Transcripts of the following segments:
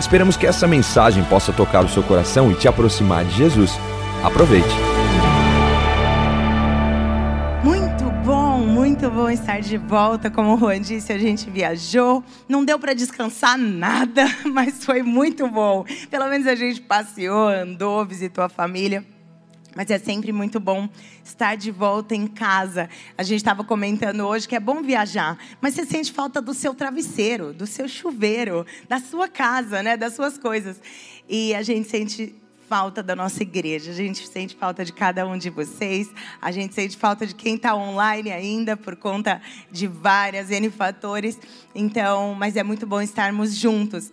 Esperamos que essa mensagem possa tocar o seu coração e te aproximar de Jesus. Aproveite. Muito bom, muito bom estar de volta. Como o Juan disse, a gente viajou. Não deu para descansar nada, mas foi muito bom. Pelo menos a gente passeou, andou, visitou a família. Mas é sempre muito bom estar de volta em casa. A gente estava comentando hoje que é bom viajar, mas você sente falta do seu travesseiro, do seu chuveiro, da sua casa, né, das suas coisas. E a gente sente falta da nossa igreja, a gente sente falta de cada um de vocês, a gente sente falta de quem está online ainda por conta de várias N fatores. Então, mas é muito bom estarmos juntos.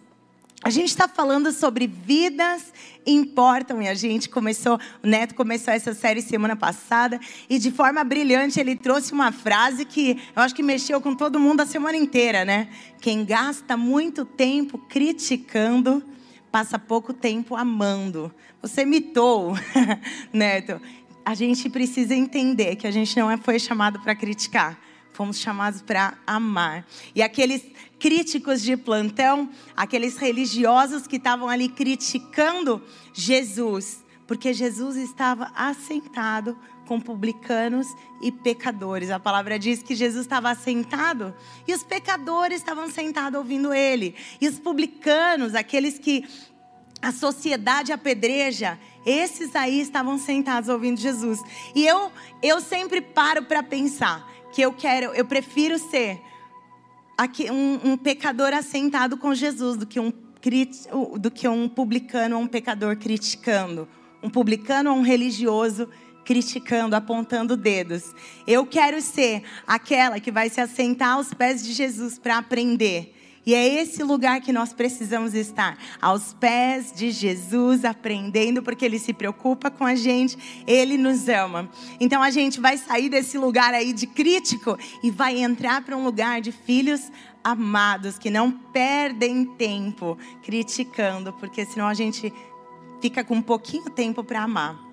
A gente está falando sobre vidas importam e a gente começou, o Neto começou essa série semana passada e de forma brilhante ele trouxe uma frase que eu acho que mexeu com todo mundo a semana inteira, né? Quem gasta muito tempo criticando passa pouco tempo amando. Você mitou, Neto. A gente precisa entender que a gente não foi chamado para criticar fomos chamados para amar. E aqueles críticos de plantão, aqueles religiosos que estavam ali criticando Jesus, porque Jesus estava assentado com publicanos e pecadores. A palavra diz que Jesus estava assentado e os pecadores estavam sentados ouvindo ele. E os publicanos, aqueles que a sociedade apedreja, esses aí estavam sentados ouvindo Jesus. E eu, eu sempre paro para pensar que eu quero, eu prefiro ser aqui, um, um pecador assentado com Jesus do que um, do que um publicano ou um pecador criticando. Um publicano ou um religioso criticando, apontando dedos. Eu quero ser aquela que vai se assentar aos pés de Jesus para aprender e é esse lugar que nós precisamos estar, aos pés de Jesus, aprendendo, porque Ele se preocupa com a gente, Ele nos ama. Então a gente vai sair desse lugar aí de crítico e vai entrar para um lugar de filhos amados, que não perdem tempo criticando, porque senão a gente fica com pouquinho tempo para amar.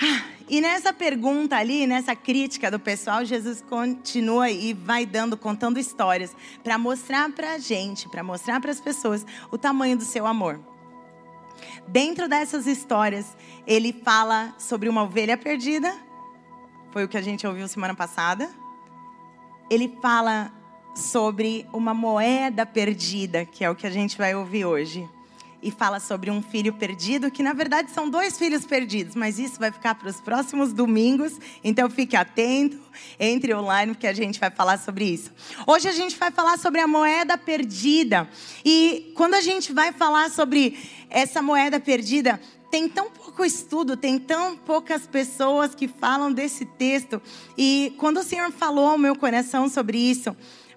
Ah, e nessa pergunta ali, nessa crítica do pessoal, Jesus continua e vai dando, contando histórias para mostrar para a gente, para mostrar para as pessoas o tamanho do seu amor. Dentro dessas histórias, ele fala sobre uma ovelha perdida, foi o que a gente ouviu semana passada. Ele fala sobre uma moeda perdida, que é o que a gente vai ouvir hoje e fala sobre um filho perdido, que na verdade são dois filhos perdidos, mas isso vai ficar para os próximos domingos, então fique atento, entre online, porque a gente vai falar sobre isso. Hoje a gente vai falar sobre a moeda perdida, e quando a gente vai falar sobre essa moeda perdida, tem tão pouco estudo, tem tão poucas pessoas que falam desse texto, e quando o Senhor falou ao meu coração sobre isso,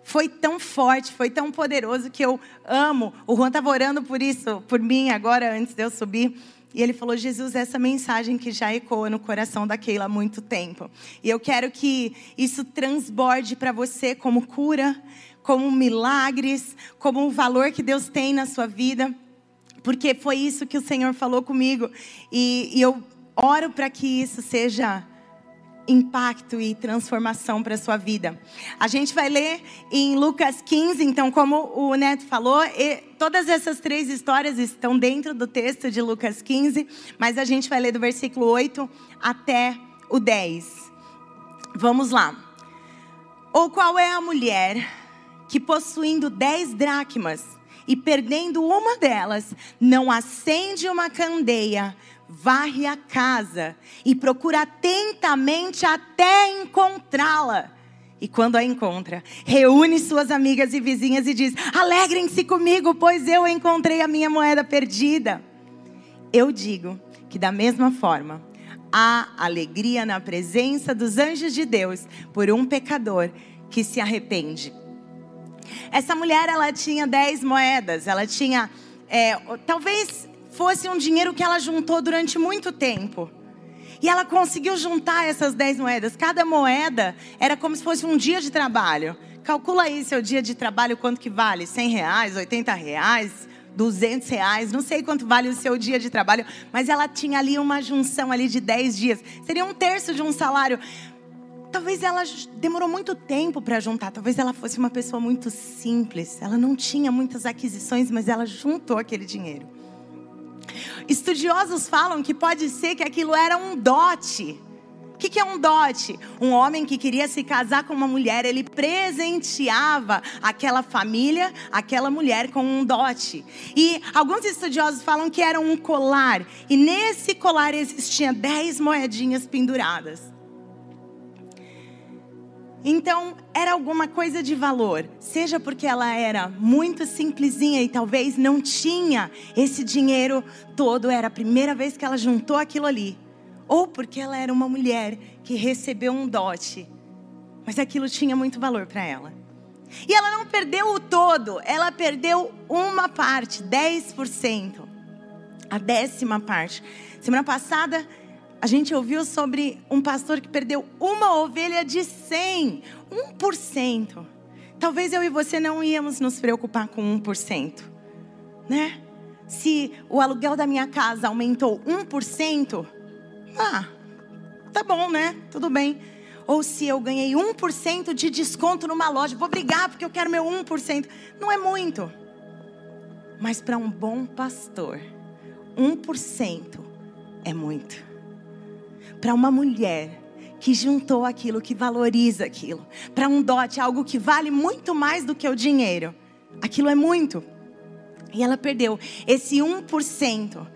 foi tão forte, foi tão poderoso que eu amo. O Juan estava orando por isso, por mim, agora, antes de eu subir. E ele falou: Jesus, essa mensagem que já ecoa no coração da Keila há muito tempo. E eu quero que isso transborde para você como cura, como milagres, como o valor que Deus tem na sua vida. Porque foi isso que o Senhor falou comigo. E, e eu oro para que isso seja impacto e transformação para a sua vida. A gente vai ler em Lucas 15, então, como o Neto falou, todas essas três histórias estão dentro do texto de Lucas 15, mas a gente vai ler do versículo 8 até o 10. Vamos lá. Ou qual é a mulher que possuindo dez dracmas e perdendo uma delas, não acende uma candeia, varre a casa e procura atentamente até encontrá-la. E quando a encontra, reúne suas amigas e vizinhas e diz: Alegrem-se comigo, pois eu encontrei a minha moeda perdida. Eu digo que, da mesma forma, há alegria na presença dos anjos de Deus por um pecador que se arrepende. Essa mulher, ela tinha dez moedas, ela tinha, é, talvez fosse um dinheiro que ela juntou durante muito tempo. E ela conseguiu juntar essas 10 moedas. Cada moeda era como se fosse um dia de trabalho. Calcula aí seu dia de trabalho, quanto que vale? 100 reais, 80 reais, 200 reais, não sei quanto vale o seu dia de trabalho, mas ela tinha ali uma junção ali de 10 dias. Seria um terço de um salário. Talvez ela demorou muito tempo para juntar, talvez ela fosse uma pessoa muito simples. Ela não tinha muitas aquisições, mas ela juntou aquele dinheiro. Estudiosos falam que pode ser que aquilo era um dote. O que, que é um dote? Um homem que queria se casar com uma mulher, ele presenteava aquela família, aquela mulher com um dote. E alguns estudiosos falam que era um colar. E nesse colar existiam dez moedinhas penduradas. Então, era alguma coisa de valor, seja porque ela era muito simplesinha e talvez não tinha esse dinheiro todo, era a primeira vez que ela juntou aquilo ali, ou porque ela era uma mulher que recebeu um dote, mas aquilo tinha muito valor para ela. E ela não perdeu o todo, ela perdeu uma parte, 10%. A décima parte. Semana passada a gente ouviu sobre um pastor que perdeu uma ovelha de 100, 1%. Talvez eu e você não íamos nos preocupar com 1%, né? Se o aluguel da minha casa aumentou 1%, ah, tá bom, né? Tudo bem. Ou se eu ganhei 1% de desconto numa loja, vou brigar porque eu quero meu 1%. Não é muito. Mas para um bom pastor, 1% é muito para uma mulher que juntou aquilo, que valoriza aquilo, para um dote, algo que vale muito mais do que o dinheiro. Aquilo é muito. E ela perdeu esse 1%.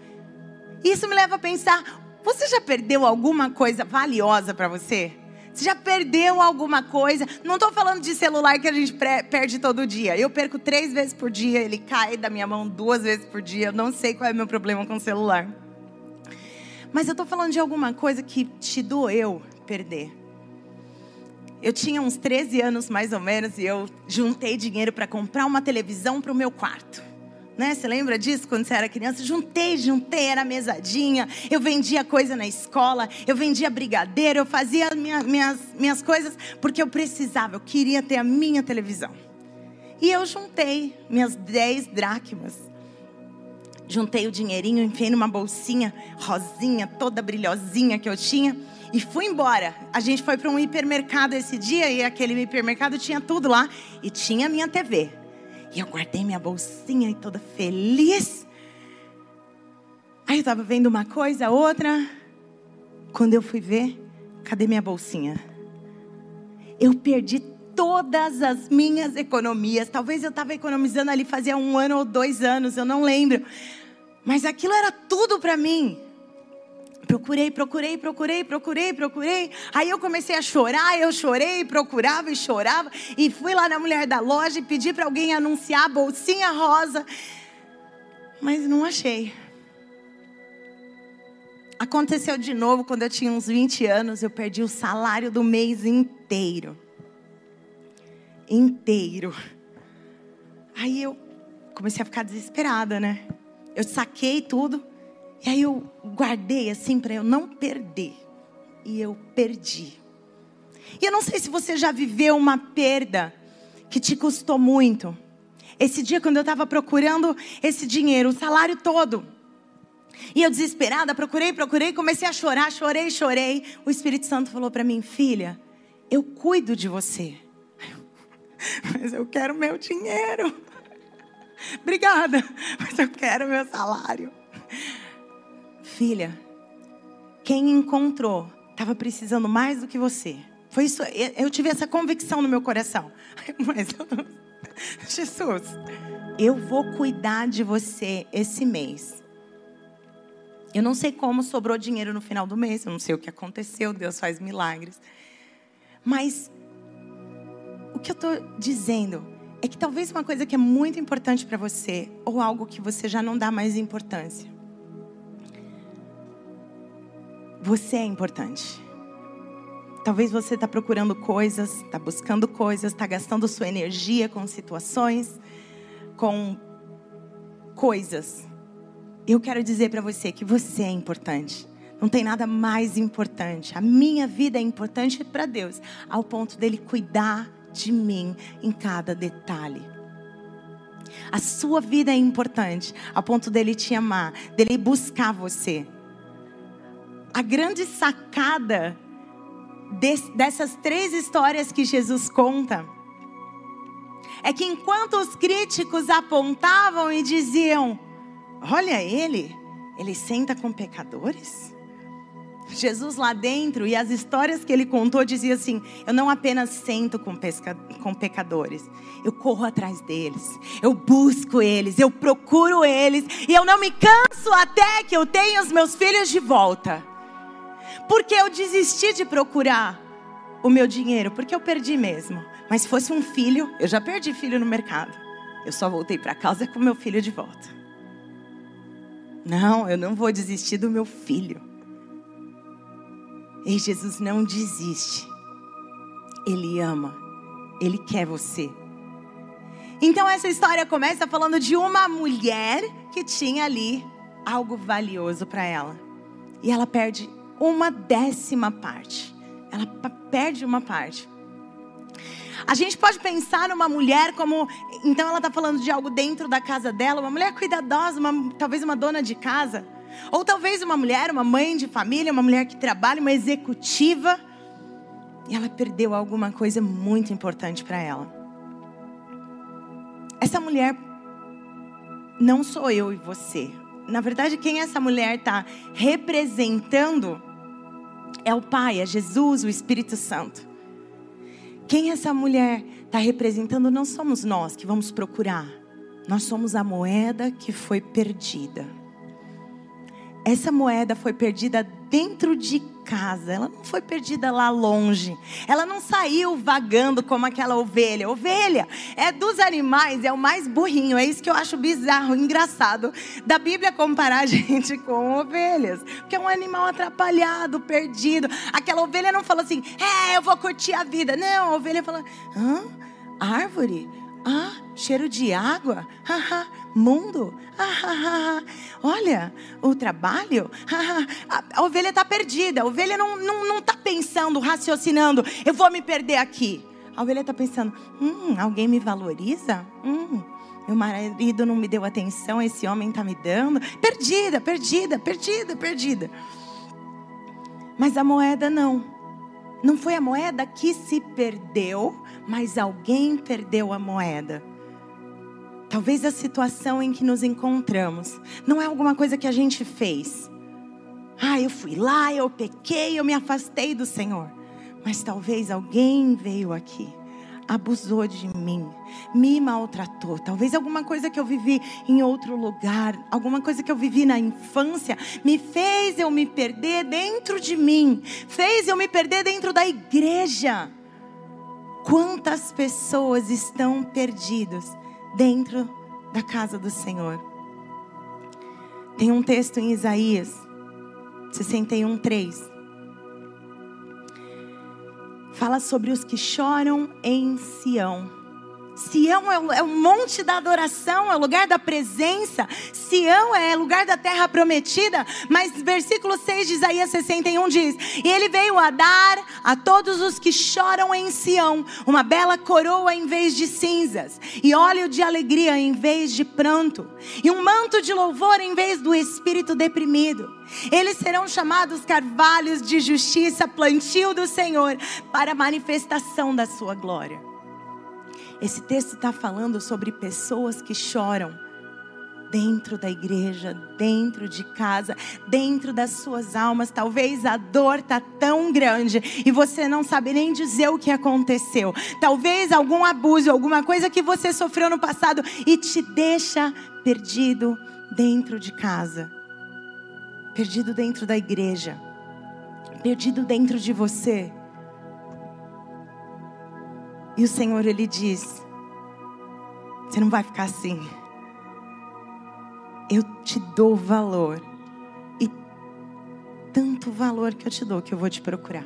Isso me leva a pensar: você já perdeu alguma coisa valiosa para você? Você já perdeu alguma coisa? Não estou falando de celular que a gente perde todo dia. Eu perco três vezes por dia, ele cai da minha mão duas vezes por dia. Eu não sei qual é o meu problema com o celular. Mas eu estou falando de alguma coisa que te doeu perder. Eu tinha uns 13 anos mais ou menos e eu juntei dinheiro para comprar uma televisão para o meu quarto. Né? Você lembra disso quando você era criança? Juntei, juntei, era mesadinha. Eu vendia coisa na escola, eu vendia brigadeiro, eu fazia minha, minhas, minhas coisas porque eu precisava, eu queria ter a minha televisão. E eu juntei minhas 10 dracmas juntei o dinheirinho, enfiei numa bolsinha rosinha, toda brilhosinha que eu tinha e fui embora. A gente foi para um hipermercado esse dia e aquele hipermercado tinha tudo lá e tinha minha TV. E eu guardei minha bolsinha e toda feliz. Aí eu estava vendo uma coisa, outra. Quando eu fui ver, cadê minha bolsinha? Eu perdi todas as minhas economias. Talvez eu estava economizando ali fazia um ano ou dois anos, eu não lembro. Mas aquilo era tudo para mim. Procurei, procurei, procurei, procurei, procurei. Aí eu comecei a chorar, eu chorei, procurava e chorava. E fui lá na mulher da loja e pedi para alguém anunciar a bolsinha rosa. Mas não achei. Aconteceu de novo quando eu tinha uns 20 anos, eu perdi o salário do mês inteiro. Inteiro. Aí eu comecei a ficar desesperada, né? Eu saquei tudo. E aí eu guardei assim para eu não perder. E eu perdi. E eu não sei se você já viveu uma perda que te custou muito. Esse dia, quando eu estava procurando esse dinheiro, o salário todo. E eu desesperada, procurei, procurei, comecei a chorar, chorei, chorei. O Espírito Santo falou para mim, filha, eu cuido de você. Mas eu quero meu dinheiro. Obrigada, mas eu quero meu salário. Filha, quem encontrou estava precisando mais do que você. Foi isso, eu tive essa convicção no meu coração. Mas Jesus, eu vou cuidar de você esse mês. Eu não sei como sobrou dinheiro no final do mês, eu não sei o que aconteceu, Deus faz milagres. Mas que eu estou dizendo é que talvez uma coisa que é muito importante para você, ou algo que você já não dá mais importância. Você é importante. Talvez você está procurando coisas, está buscando coisas, está gastando sua energia com situações, com coisas. Eu quero dizer para você que você é importante. Não tem nada mais importante. A minha vida é importante para Deus, ao ponto dele cuidar de mim em cada detalhe. A sua vida é importante, a ponto dele te amar, dele buscar você. A grande sacada dessas três histórias que Jesus conta é que enquanto os críticos apontavam e diziam: Olha ele, ele senta com pecadores. Jesus lá dentro e as histórias que ele contou dizia assim: eu não apenas sento com, pesca, com pecadores, eu corro atrás deles, eu busco eles, eu procuro eles e eu não me canso até que eu tenha os meus filhos de volta. Porque eu desisti de procurar o meu dinheiro, porque eu perdi mesmo. Mas se fosse um filho, eu já perdi filho no mercado. Eu só voltei para casa com meu filho de volta. Não, eu não vou desistir do meu filho. E Jesus não desiste. Ele ama. Ele quer você. Então essa história começa falando de uma mulher que tinha ali algo valioso para ela. E ela perde uma décima parte. Ela perde uma parte. A gente pode pensar numa mulher como. Então ela está falando de algo dentro da casa dela, uma mulher cuidadosa, uma, talvez uma dona de casa. Ou talvez uma mulher, uma mãe de família, uma mulher que trabalha, uma executiva. E ela perdeu alguma coisa muito importante para ela. Essa mulher não sou eu e você. Na verdade, quem essa mulher está representando é o Pai, é Jesus, o Espírito Santo. Quem essa mulher está representando não somos nós que vamos procurar. Nós somos a moeda que foi perdida. Essa moeda foi perdida dentro de casa, ela não foi perdida lá longe. Ela não saiu vagando como aquela ovelha. Ovelha é dos animais, é o mais burrinho. É isso que eu acho bizarro, engraçado da Bíblia comparar a gente com ovelhas. Porque é um animal atrapalhado, perdido. Aquela ovelha não fala assim, é, eu vou curtir a vida. Não, a ovelha fala, hã? Árvore? Ah, cheiro de água? Haha mundo. Olha, o trabalho. a, ovelha está perdida. A ovelha não está não, não tá pensando, raciocinando, eu vou me perder aqui. A ovelha está pensando: hum, alguém me valoriza? Hum, meu marido não me deu atenção, esse homem está me dando. Perdida, perdida, perdida, perdida. Mas a moeda não. Não foi a moeda que se perdeu, mas alguém perdeu a moeda. Talvez a situação em que nos encontramos não é alguma coisa que a gente fez. Ah, eu fui lá, eu pequei, eu me afastei do Senhor. Mas talvez alguém veio aqui, abusou de mim, me maltratou. Talvez alguma coisa que eu vivi em outro lugar, alguma coisa que eu vivi na infância, me fez eu me perder dentro de mim, fez eu me perder dentro da igreja. Quantas pessoas estão perdidas dentro da casa do Senhor. Tem um texto em Isaías 61, 3. Fala sobre os que choram em Sião. Sião é o, é o monte da adoração, é o lugar da presença. Sião é lugar da terra prometida. Mas versículo 6 de Isaías 61 diz: E ele veio a dar a todos os que choram em Sião uma bela coroa em vez de cinzas, e óleo de alegria em vez de pranto, e um manto de louvor em vez do espírito deprimido. Eles serão chamados carvalhos de justiça, plantio do Senhor, para manifestação da sua glória. Esse texto está falando sobre pessoas que choram dentro da igreja, dentro de casa, dentro das suas almas. Talvez a dor está tão grande e você não sabe nem dizer o que aconteceu. Talvez algum abuso, alguma coisa que você sofreu no passado e te deixa perdido dentro de casa, perdido dentro da igreja, perdido dentro de você. E o Senhor, Ele diz: Você não vai ficar assim. Eu te dou valor. E tanto valor que eu te dou que eu vou te procurar.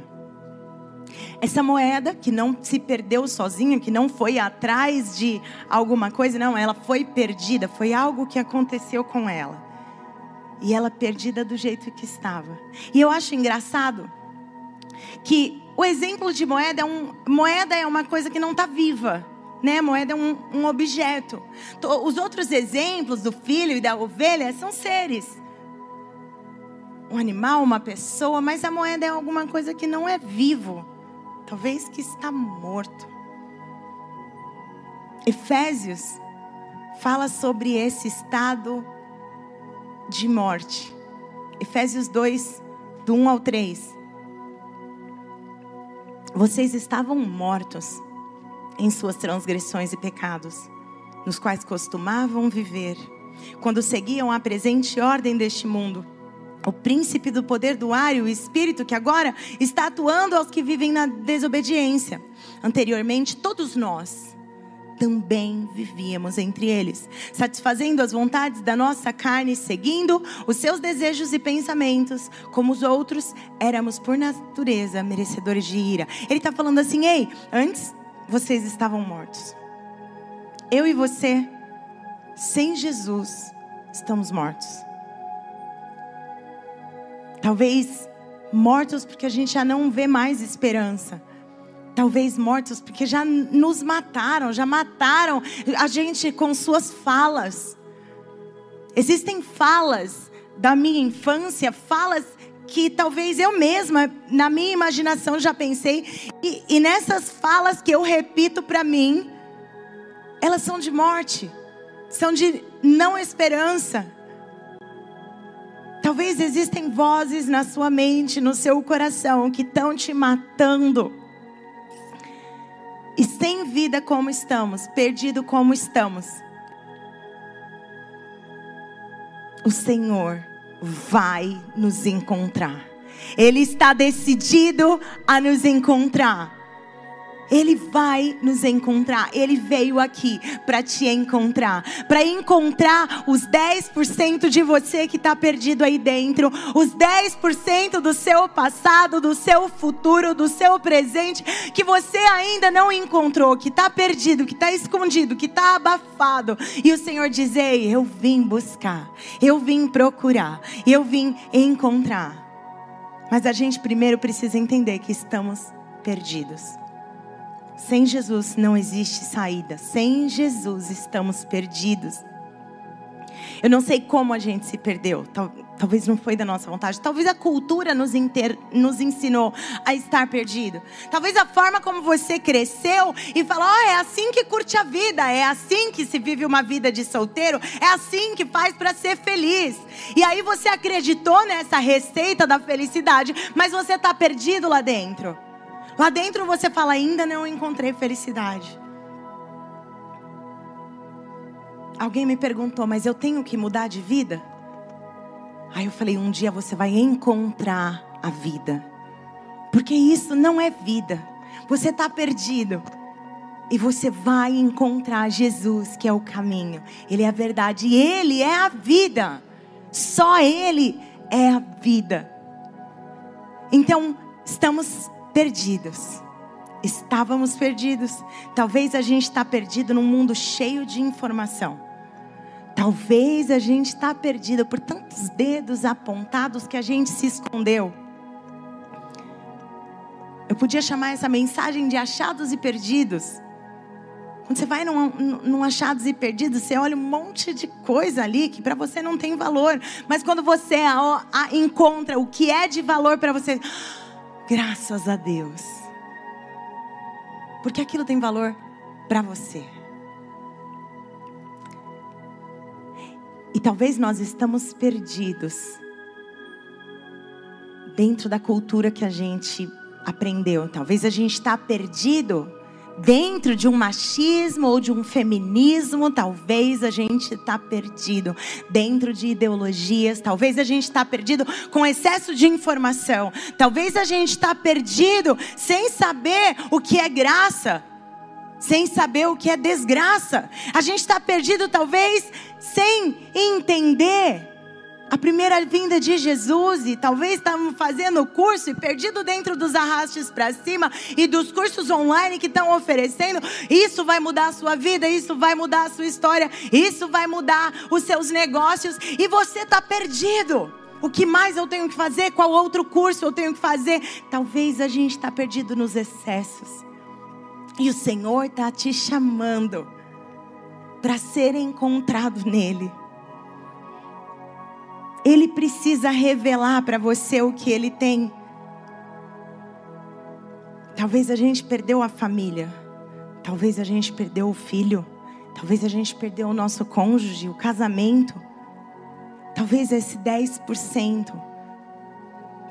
Essa moeda que não se perdeu sozinha, que não foi atrás de alguma coisa, não, ela foi perdida, foi algo que aconteceu com ela. e ela perdida do jeito que estava. E eu acho engraçado que o exemplo de moeda é um moeda é uma coisa que não está viva. Né? Moeda é um, um objeto. Os outros exemplos do filho e da ovelha são seres. Um animal, uma pessoa, mas a moeda é alguma coisa que não é vivo. Talvez que está morto. Efésios fala sobre esse estado de morte. Efésios 2, do 1 ao 3. Vocês estavam mortos em suas transgressões e pecados, nos quais costumavam viver, quando seguiam a presente ordem deste mundo. O príncipe do poder do ar e o espírito que agora está atuando aos que vivem na desobediência. Anteriormente, todos nós também vivíamos entre eles, satisfazendo as vontades da nossa carne, seguindo os seus desejos e pensamentos, como os outros, éramos por natureza merecedores de ira. Ele está falando assim: ei, antes vocês estavam mortos. Eu e você, sem Jesus, estamos mortos. Talvez mortos porque a gente já não vê mais esperança. Talvez mortos porque já nos mataram, já mataram a gente com suas falas. Existem falas da minha infância, falas que talvez eu mesma, na minha imaginação, já pensei, e, e nessas falas que eu repito para mim, elas são de morte, são de não esperança. Talvez existem vozes na sua mente, no seu coração, que estão te matando. E sem vida como estamos, perdido como estamos. O Senhor vai nos encontrar. Ele está decidido a nos encontrar. Ele vai nos encontrar. Ele veio aqui para te encontrar. Para encontrar os 10% de você que está perdido aí dentro. Os 10% do seu passado, do seu futuro, do seu presente. Que você ainda não encontrou. Que está perdido, que está escondido, que está abafado. E o Senhor diz: Ei, eu vim buscar. Eu vim procurar. Eu vim encontrar. Mas a gente primeiro precisa entender que estamos perdidos. Sem Jesus não existe saída. Sem Jesus estamos perdidos. Eu não sei como a gente se perdeu. Talvez não foi da nossa vontade. Talvez a cultura nos, inter... nos ensinou a estar perdido. Talvez a forma como você cresceu e falou: oh, é assim que curte a vida, é assim que se vive uma vida de solteiro, é assim que faz para ser feliz. E aí você acreditou nessa receita da felicidade, mas você está perdido lá dentro. Lá dentro você fala: ainda não encontrei felicidade. Alguém me perguntou, mas eu tenho que mudar de vida? Aí eu falei: um dia você vai encontrar a vida. Porque isso não é vida. Você está perdido. E você vai encontrar Jesus, que é o caminho. Ele é a verdade. E Ele é a vida. Só Ele é a vida. Então, estamos perdidos. Estávamos perdidos. Talvez a gente está perdido num mundo cheio de informação. Talvez a gente está perdido por tantos dedos apontados que a gente se escondeu. Eu podia chamar essa mensagem de achados e perdidos. Quando você vai num, num, achados e perdidos, você olha um monte de coisa ali que para você não tem valor. Mas quando você a, a, encontra o que é de valor para você, Graças a Deus. Porque aquilo tem valor para você. E talvez nós estamos perdidos dentro da cultura que a gente aprendeu. Talvez a gente está perdido dentro de um machismo ou de um feminismo, talvez a gente está perdido. Dentro de ideologias, talvez a gente está perdido com excesso de informação. Talvez a gente está perdido sem saber o que é graça. Sem saber o que é desgraça. A gente está perdido, talvez, sem entender a primeira vinda de Jesus e talvez estamos fazendo o curso e perdido dentro dos arrastes para cima e dos cursos online que estão oferecendo, isso vai mudar a sua vida, isso vai mudar a sua história, isso vai mudar os seus negócios e você está perdido. O que mais eu tenho que fazer? Qual outro curso eu tenho que fazer? Talvez a gente está perdido nos excessos. E o Senhor está te chamando para ser encontrado nele. Precisa revelar para você o que ele tem. Talvez a gente perdeu a família. Talvez a gente perdeu o filho. Talvez a gente perdeu o nosso cônjuge, o casamento. Talvez esse 10%,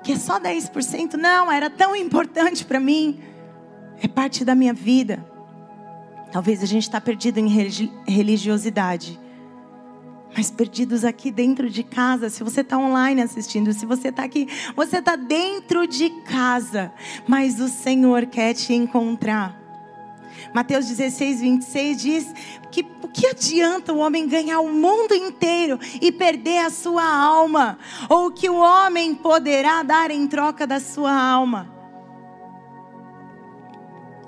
que é só 10%, não, era tão importante para mim, é parte da minha vida. Talvez a gente está perdido em religiosidade mas perdidos aqui dentro de casa. Se você está online assistindo, se você está aqui, você está dentro de casa, mas o Senhor quer te encontrar. Mateus 16, 26 diz que o que adianta o homem ganhar o mundo inteiro e perder a sua alma? Ou o que o homem poderá dar em troca da sua alma?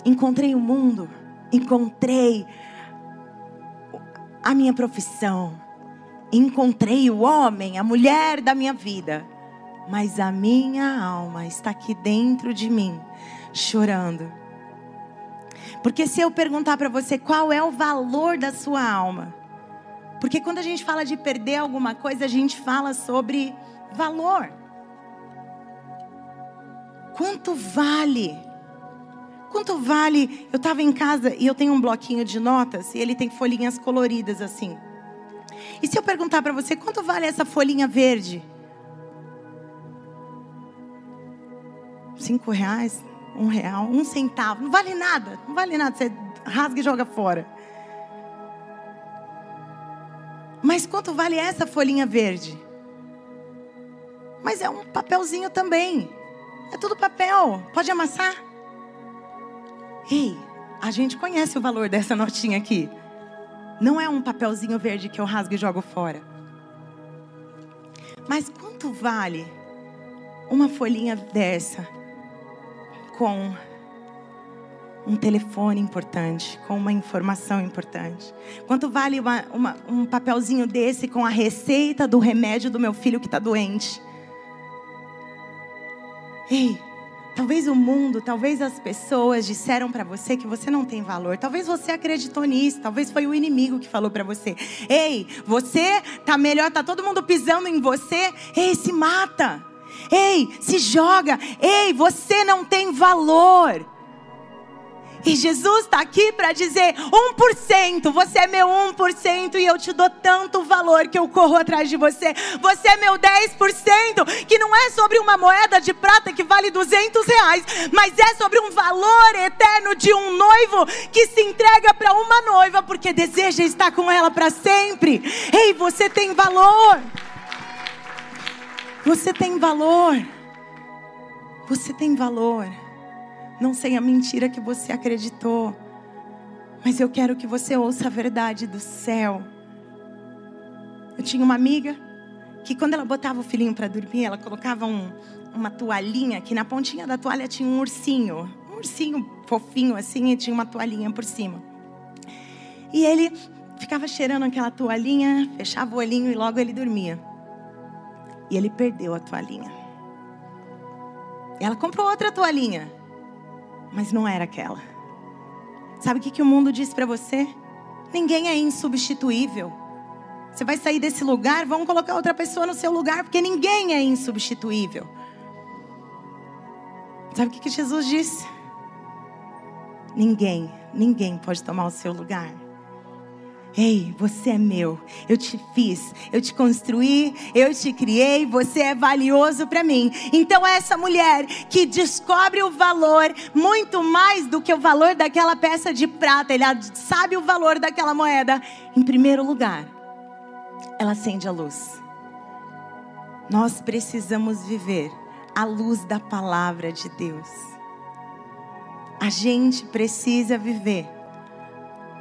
Encontrei o mundo, encontrei a minha profissão, encontrei o homem, a mulher da minha vida, mas a minha alma está aqui dentro de mim, chorando. Porque se eu perguntar para você qual é o valor da sua alma, porque quando a gente fala de perder alguma coisa, a gente fala sobre valor. Quanto vale? Quanto vale? Eu estava em casa e eu tenho um bloquinho de notas e ele tem folhinhas coloridas assim. E se eu perguntar para você, quanto vale essa folhinha verde? Cinco reais? Um real? Um centavo? Não vale nada. Não vale nada. Você rasga e joga fora. Mas quanto vale essa folhinha verde? Mas é um papelzinho também. É tudo papel. Pode amassar? Ei, a gente conhece o valor dessa notinha aqui. Não é um papelzinho verde que eu rasgo e jogo fora. Mas quanto vale uma folhinha dessa com um telefone importante, com uma informação importante? Quanto vale uma, uma, um papelzinho desse com a receita do remédio do meu filho que está doente? Ei, Talvez o mundo, talvez as pessoas disseram para você que você não tem valor. Talvez você acreditou nisso. Talvez foi o inimigo que falou para você: "Ei, você tá melhor, tá todo mundo pisando em você. Ei, se mata. Ei, se joga. Ei, você não tem valor." E Jesus está aqui para dizer: 1%, você é meu 1% e eu te dou tanto valor que eu corro atrás de você. Você é meu 10%, que não é sobre uma moeda de prata que vale 200 reais, mas é sobre um valor eterno de um noivo que se entrega para uma noiva porque deseja estar com ela para sempre. Ei, você tem valor. Você tem valor. Você tem valor. Não sei a mentira que você acreditou. Mas eu quero que você ouça a verdade do céu. Eu tinha uma amiga que quando ela botava o filhinho para dormir, ela colocava um, uma toalhinha, que na pontinha da toalha tinha um ursinho. Um ursinho fofinho assim e tinha uma toalhinha por cima. E ele ficava cheirando aquela toalhinha, fechava o olhinho e logo ele dormia. E ele perdeu a toalhinha. Ela comprou outra toalhinha mas não era aquela. Sabe o que, que o mundo diz para você? Ninguém é insubstituível. Você vai sair desse lugar, vamos colocar outra pessoa no seu lugar, porque ninguém é insubstituível. Sabe o que, que Jesus disse? Ninguém, ninguém pode tomar o seu lugar. Ei, você é meu. Eu te fiz, eu te construí, eu te criei, você é valioso para mim. Então essa mulher que descobre o valor muito mais do que o valor daquela peça de prata, ela sabe o valor daquela moeda. Em primeiro lugar, ela acende a luz. Nós precisamos viver a luz da palavra de Deus. A gente precisa viver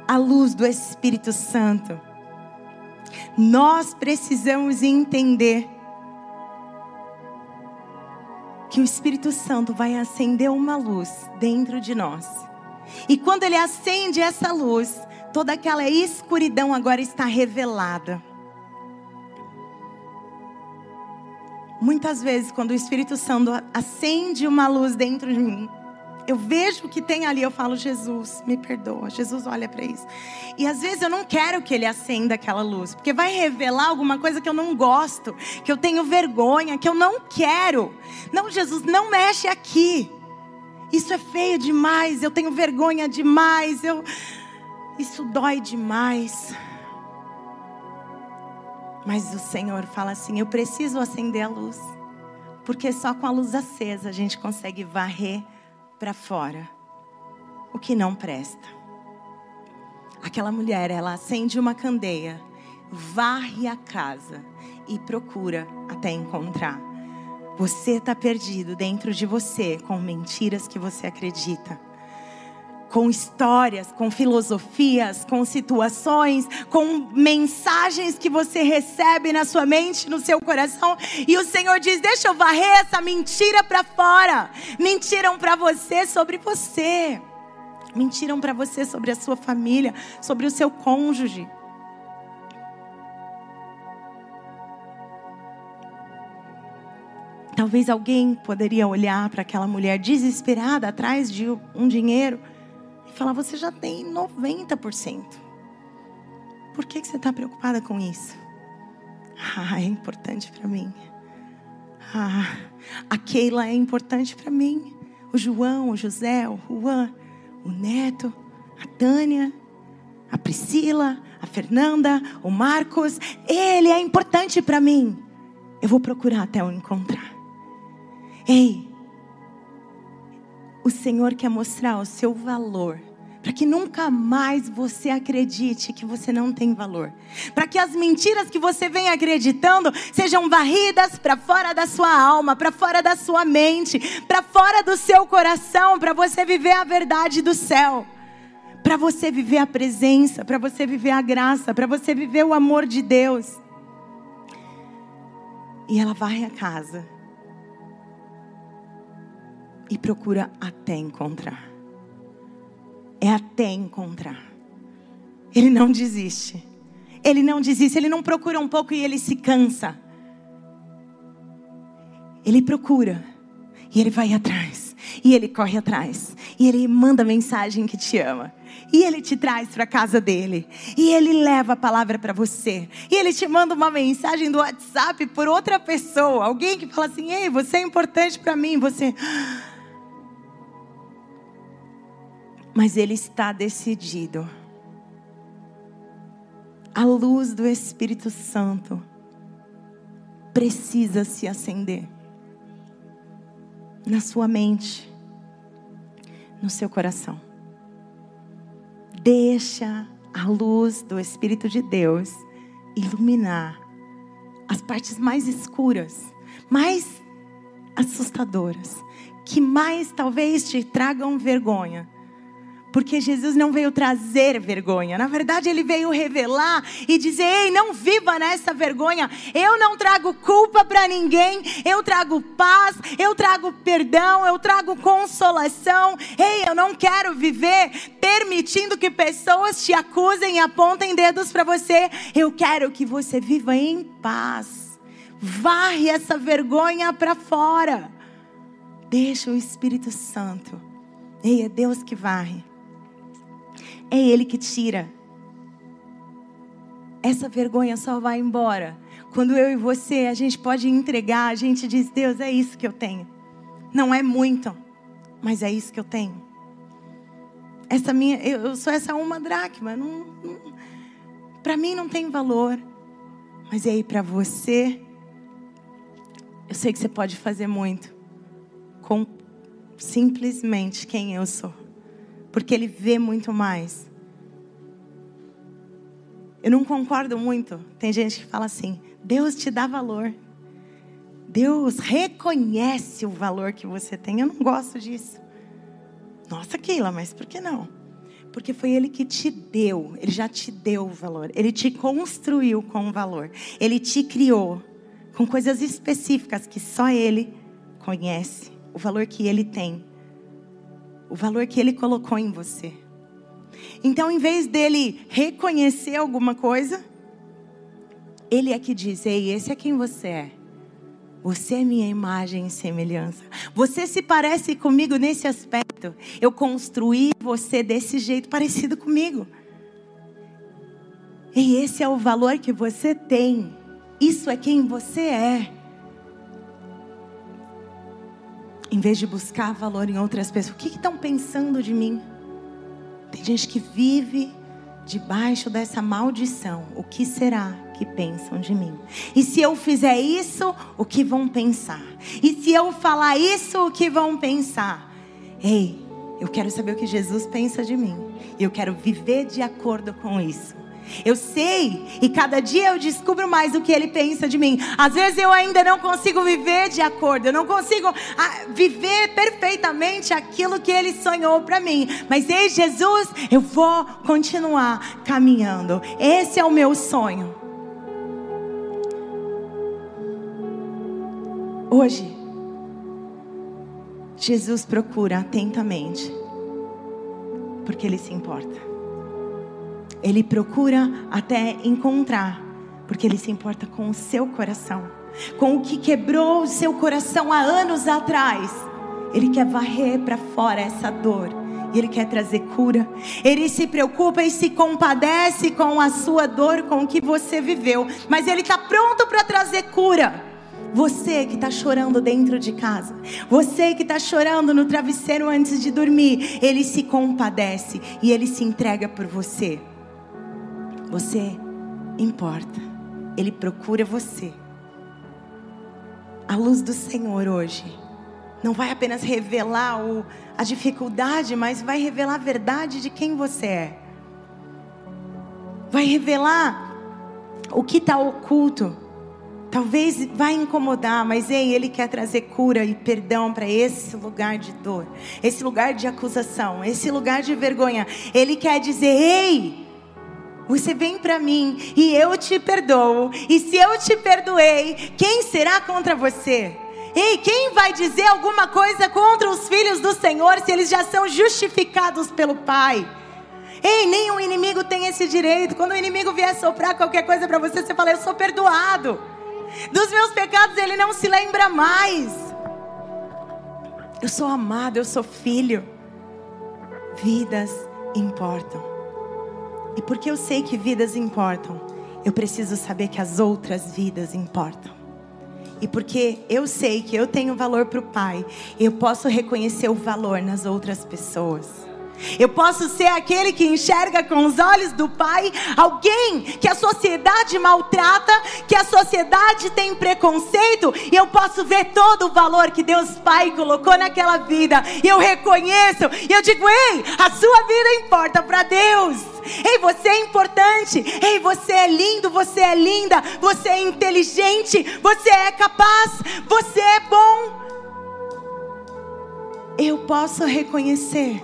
à luz do Espírito Santo. Nós precisamos entender que o Espírito Santo vai acender uma luz dentro de nós. E quando ele acende essa luz, toda aquela escuridão agora está revelada. Muitas vezes, quando o Espírito Santo acende uma luz dentro de mim, eu vejo o que tem ali, eu falo, Jesus, me perdoa. Jesus olha para isso. E às vezes eu não quero que ele acenda aquela luz, porque vai revelar alguma coisa que eu não gosto, que eu tenho vergonha, que eu não quero. Não, Jesus, não mexe aqui. Isso é feio demais, eu tenho vergonha demais, eu isso dói demais. Mas o Senhor fala assim: eu preciso acender a luz, porque só com a luz acesa a gente consegue varrer para fora o que não presta. Aquela mulher, ela acende uma candeia, varre a casa e procura até encontrar. Você está perdido dentro de você com mentiras que você acredita com histórias, com filosofias, com situações, com mensagens que você recebe na sua mente, no seu coração, e o Senhor diz: Deixa eu varrer essa mentira para fora. Mentiram para você sobre você. Mentiram para você sobre a sua família, sobre o seu cônjuge. Talvez alguém poderia olhar para aquela mulher desesperada atrás de um dinheiro falar: você já tem 90%. Por que, que você está preocupada com isso? Ah, é importante para mim. Ah, a Keila é importante para mim. O João, o José, o Juan, o Neto, a Tânia, a Priscila, a Fernanda, o Marcos. Ele é importante para mim. Eu vou procurar até eu encontrar. Ei, o Senhor quer mostrar o seu valor para que nunca mais você acredite que você não tem valor. Para que as mentiras que você vem acreditando sejam varridas para fora da sua alma, para fora da sua mente, para fora do seu coração, para você viver a verdade do céu. Para você viver a presença, para você viver a graça, para você viver o amor de Deus. E ela vai à casa e procura até encontrar é até encontrar. Ele não desiste. Ele não desiste, ele não procura um pouco e ele se cansa. Ele procura e ele vai atrás. E ele corre atrás. E ele manda mensagem que te ama. E ele te traz para casa dele. E ele leva a palavra para você. E ele te manda uma mensagem do WhatsApp por outra pessoa, alguém que fala assim: "Ei, você é importante para mim". Você mas ele está decidido. A luz do Espírito Santo precisa se acender na sua mente, no seu coração. Deixa a luz do Espírito de Deus iluminar as partes mais escuras, mais assustadoras, que mais talvez te tragam vergonha porque Jesus não veio trazer vergonha. Na verdade, ele veio revelar e dizer: "Ei, não viva nessa vergonha. Eu não trago culpa para ninguém. Eu trago paz, eu trago perdão, eu trago consolação. Ei, eu não quero viver permitindo que pessoas te acusem e apontem dedos para você. Eu quero que você viva em paz. Varre essa vergonha para fora. Deixa o Espírito Santo. Ei, é Deus que varre. É Ele que tira. Essa vergonha só vai embora quando eu e você a gente pode entregar, a gente diz: Deus, é isso que eu tenho. Não é muito, mas é isso que eu tenho. Essa minha, eu sou essa uma dracma. Não, não para mim não tem valor, mas aí para você, eu sei que você pode fazer muito com simplesmente quem eu sou porque ele vê muito mais. Eu não concordo muito. Tem gente que fala assim: Deus te dá valor. Deus reconhece o valor que você tem. Eu não gosto disso. Nossa, Keila, mas por que não? Porque foi Ele que te deu, Ele já te deu o valor, Ele te construiu com valor, Ele te criou com coisas específicas que só Ele reconhece o valor que ele tem, o valor que ele colocou em você. Então, em vez dele reconhecer alguma coisa, ele é que diz: Ei, esse é quem você é. Você é minha imagem e semelhança. Você se parece comigo nesse aspecto. Eu construí você desse jeito, parecido comigo. E esse é o valor que você tem. Isso é quem você é. Em vez de buscar valor em outras pessoas, o que estão pensando de mim? Tem gente que vive debaixo dessa maldição. O que será que pensam de mim? E se eu fizer isso, o que vão pensar? E se eu falar isso, o que vão pensar? Ei, eu quero saber o que Jesus pensa de mim. E eu quero viver de acordo com isso. Eu sei e cada dia eu descubro mais o que ele pensa de mim. Às vezes eu ainda não consigo viver de acordo, eu não consigo ah, viver perfeitamente aquilo que ele sonhou para mim. Mas ei, Jesus, eu vou continuar caminhando. Esse é o meu sonho. Hoje, Jesus procura atentamente, porque ele se importa. Ele procura até encontrar, porque ele se importa com o seu coração, com o que quebrou o seu coração há anos atrás. Ele quer varrer para fora essa dor. E Ele quer trazer cura. Ele se preocupa e se compadece com a sua dor, com o que você viveu. Mas Ele está pronto para trazer cura. Você que está chorando dentro de casa, você que está chorando no travesseiro antes de dormir, Ele se compadece e Ele se entrega por você. Você importa. Ele procura você. A luz do Senhor hoje não vai apenas revelar o, a dificuldade, mas vai revelar a verdade de quem você é. Vai revelar o que está oculto. Talvez vai incomodar, mas ei, Ele quer trazer cura e perdão para esse lugar de dor, esse lugar de acusação, esse lugar de vergonha. Ele quer dizer: ei, você vem para mim e eu te perdoo. E se eu te perdoei, quem será contra você? Ei, quem vai dizer alguma coisa contra os filhos do Senhor se eles já são justificados pelo Pai? Ei, nenhum inimigo tem esse direito. Quando o inimigo vier soprar qualquer coisa para você, você fala: Eu sou perdoado. Dos meus pecados ele não se lembra mais. Eu sou amado, eu sou filho. Vidas importam. E porque eu sei que vidas importam, eu preciso saber que as outras vidas importam. E porque eu sei que eu tenho valor para o Pai, eu posso reconhecer o valor nas outras pessoas. Eu posso ser aquele que enxerga com os olhos do Pai alguém que a sociedade maltrata, que a sociedade tem preconceito, e eu posso ver todo o valor que Deus Pai colocou naquela vida. E eu reconheço, e eu digo: ei, a sua vida importa para Deus. Ei, você é importante. Ei, você é lindo, você é linda, você é inteligente, você é capaz, você é bom. Eu posso reconhecer,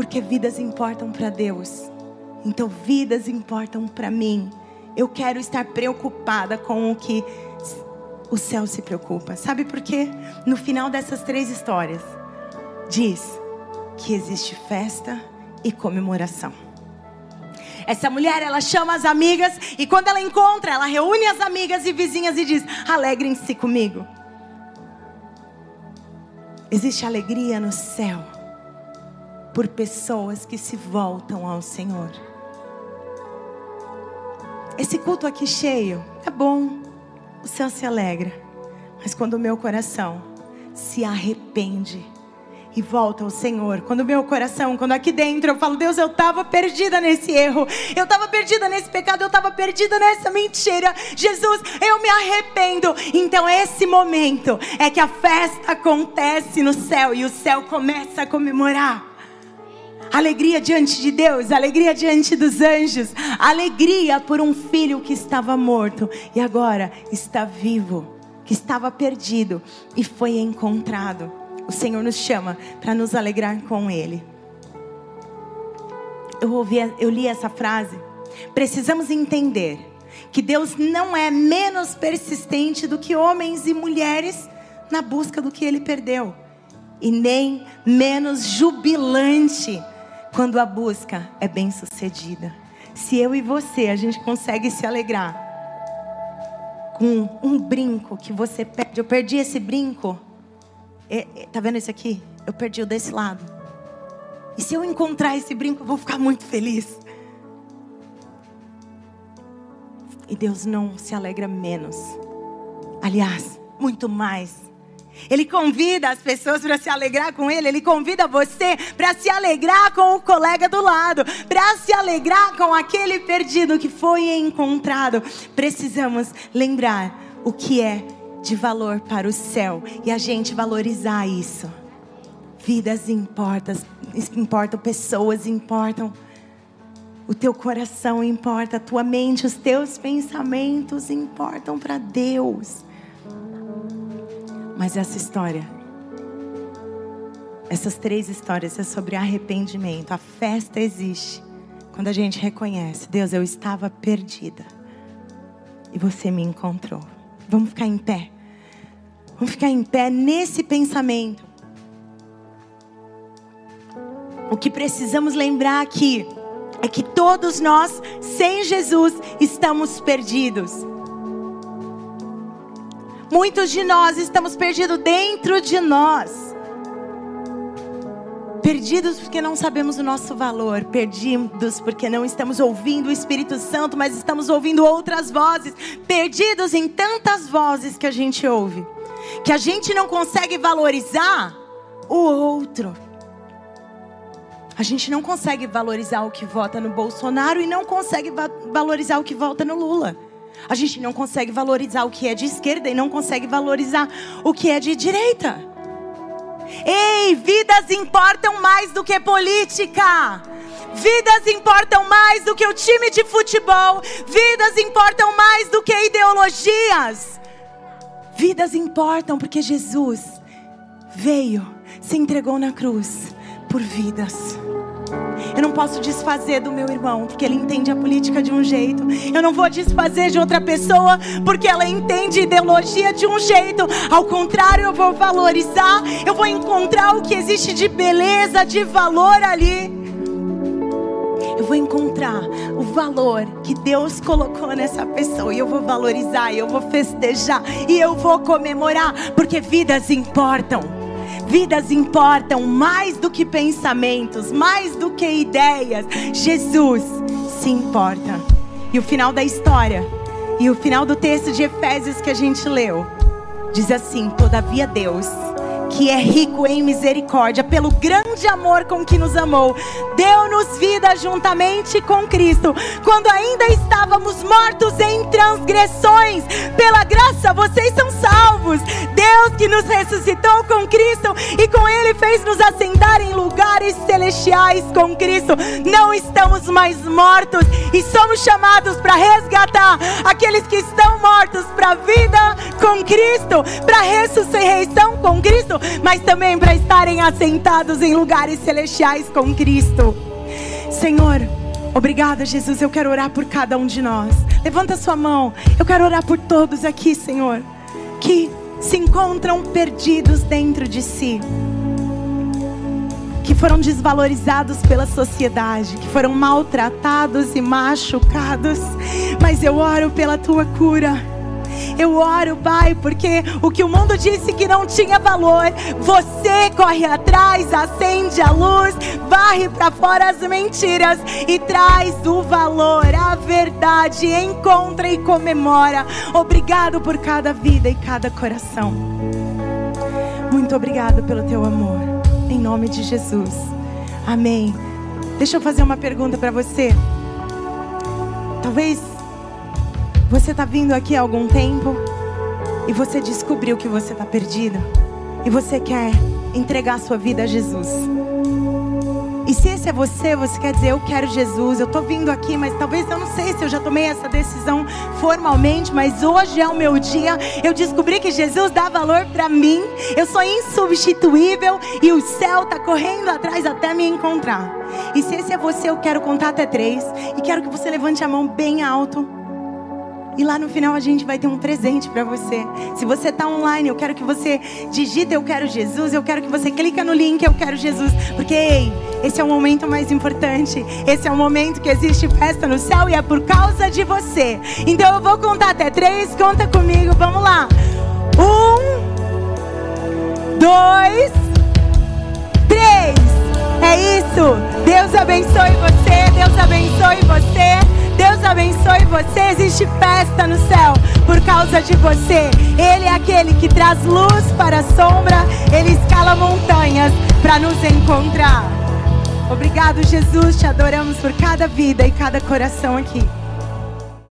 porque vidas importam para Deus. Então, vidas importam para mim. Eu quero estar preocupada com o que o céu se preocupa. Sabe por quê? No final dessas três histórias, diz que existe festa e comemoração. Essa mulher, ela chama as amigas e quando ela encontra, ela reúne as amigas e vizinhas e diz: "Alegrem-se comigo". Existe alegria no céu por pessoas que se voltam ao Senhor. Esse culto aqui cheio é bom, o céu se alegra, mas quando o meu coração se arrepende, e volta ao Senhor. Quando meu coração, quando aqui dentro eu falo, Deus, eu estava perdida nesse erro, eu estava perdida nesse pecado, eu estava perdida nessa mentira. Jesus, eu me arrependo. Então esse momento é que a festa acontece no céu e o céu começa a comemorar. Alegria diante de Deus, alegria diante dos anjos, alegria por um filho que estava morto e agora está vivo, que estava perdido e foi encontrado o Senhor nos chama para nos alegrar com Ele. Eu, ouvi, eu li essa frase. Precisamos entender que Deus não é menos persistente do que homens e mulheres na busca do que ele perdeu. E nem menos jubilante quando a busca é bem sucedida. Se eu e você a gente consegue se alegrar com um brinco que você perde, eu perdi esse brinco. É, é, tá vendo esse aqui? Eu perdi o desse lado. E se eu encontrar esse brinco, eu vou ficar muito feliz. E Deus não se alegra menos. Aliás, muito mais. Ele convida as pessoas para se alegrar com ele, ele convida você para se alegrar com o colega do lado, para se alegrar com aquele perdido que foi encontrado. Precisamos lembrar o que é de valor para o céu e a gente valorizar isso. Vidas importam, importam, pessoas importam. O teu coração importa, a tua mente, os teus pensamentos importam para Deus. Mas essa história, essas três histórias é sobre arrependimento. A festa existe quando a gente reconhece: Deus, eu estava perdida e você me encontrou. Vamos ficar em pé. Vamos ficar em pé nesse pensamento. O que precisamos lembrar aqui é que todos nós, sem Jesus, estamos perdidos. Muitos de nós estamos perdidos dentro de nós. Perdidos porque não sabemos o nosso valor, perdidos porque não estamos ouvindo o Espírito Santo, mas estamos ouvindo outras vozes, perdidos em tantas vozes que a gente ouve, que a gente não consegue valorizar o outro. A gente não consegue valorizar o que vota no Bolsonaro e não consegue va valorizar o que vota no Lula. A gente não consegue valorizar o que é de esquerda e não consegue valorizar o que é de direita. Ei, vidas importam mais do que política. Vidas importam mais do que o time de futebol. Vidas importam mais do que ideologias. Vidas importam porque Jesus veio, se entregou na cruz por vidas. Eu não posso desfazer do meu irmão, porque ele entende a política de um jeito. Eu não vou desfazer de outra pessoa, porque ela entende ideologia de um jeito. Ao contrário, eu vou valorizar, eu vou encontrar o que existe de beleza, de valor ali. Eu vou encontrar o valor que Deus colocou nessa pessoa e eu vou valorizar, e eu vou festejar e eu vou comemorar, porque vidas importam. Vidas importam mais do que pensamentos, mais do que ideias. Jesus se importa. E o final da história, e o final do texto de Efésios que a gente leu, diz assim: Todavia Deus que é rico em misericórdia, pelo grande amor com que nos amou, deu-nos vida juntamente com Cristo, quando ainda estávamos mortos em transgressões. Pela graça vocês são salvos. Deus que nos ressuscitou com Cristo e com Ele fez nos assentar em lugares celestiais com Cristo. Não estamos mais mortos e somos chamados para resgatar aqueles que estão mortos para a vida com Cristo, para a ressurreição com Cristo mas também para estarem assentados em lugares celestiais com Cristo. Senhor, obrigada, Jesus. Eu quero orar por cada um de nós. Levanta sua mão. Eu quero orar por todos aqui, Senhor, que se encontram perdidos dentro de si. Que foram desvalorizados pela sociedade, que foram maltratados e machucados, mas eu oro pela tua cura. Eu oro, Pai, porque o que o mundo disse que não tinha valor, você corre atrás, acende a luz, varre para fora as mentiras e traz o valor, a verdade, encontra e comemora. Obrigado por cada vida e cada coração. Muito obrigado pelo teu amor. Em nome de Jesus. Amém. Deixa eu fazer uma pergunta para você. Talvez você está vindo aqui há algum tempo e você descobriu que você está perdido e você quer entregar sua vida a Jesus. E se esse é você, você quer dizer, eu quero Jesus, eu estou vindo aqui, mas talvez eu não sei se eu já tomei essa decisão formalmente, mas hoje é o meu dia. Eu descobri que Jesus dá valor para mim, eu sou insubstituível e o céu está correndo atrás até me encontrar. E se esse é você, eu quero contar até três e quero que você levante a mão bem alto. E lá no final a gente vai ter um presente para você. Se você está online, eu quero que você digita Eu Quero Jesus. Eu quero que você clique no link Eu Quero Jesus. Porque, ei, esse é o momento mais importante. Esse é o momento que existe festa no céu e é por causa de você. Então eu vou contar até três. Conta comigo. Vamos lá. Um, dois, três. É isso. Deus abençoe você. Deus abençoe você. Deus abençoe você. Existe festa no céu por causa de você. Ele é aquele que traz luz para a sombra. Ele escala montanhas para nos encontrar. Obrigado, Jesus. Te adoramos por cada vida e cada coração aqui.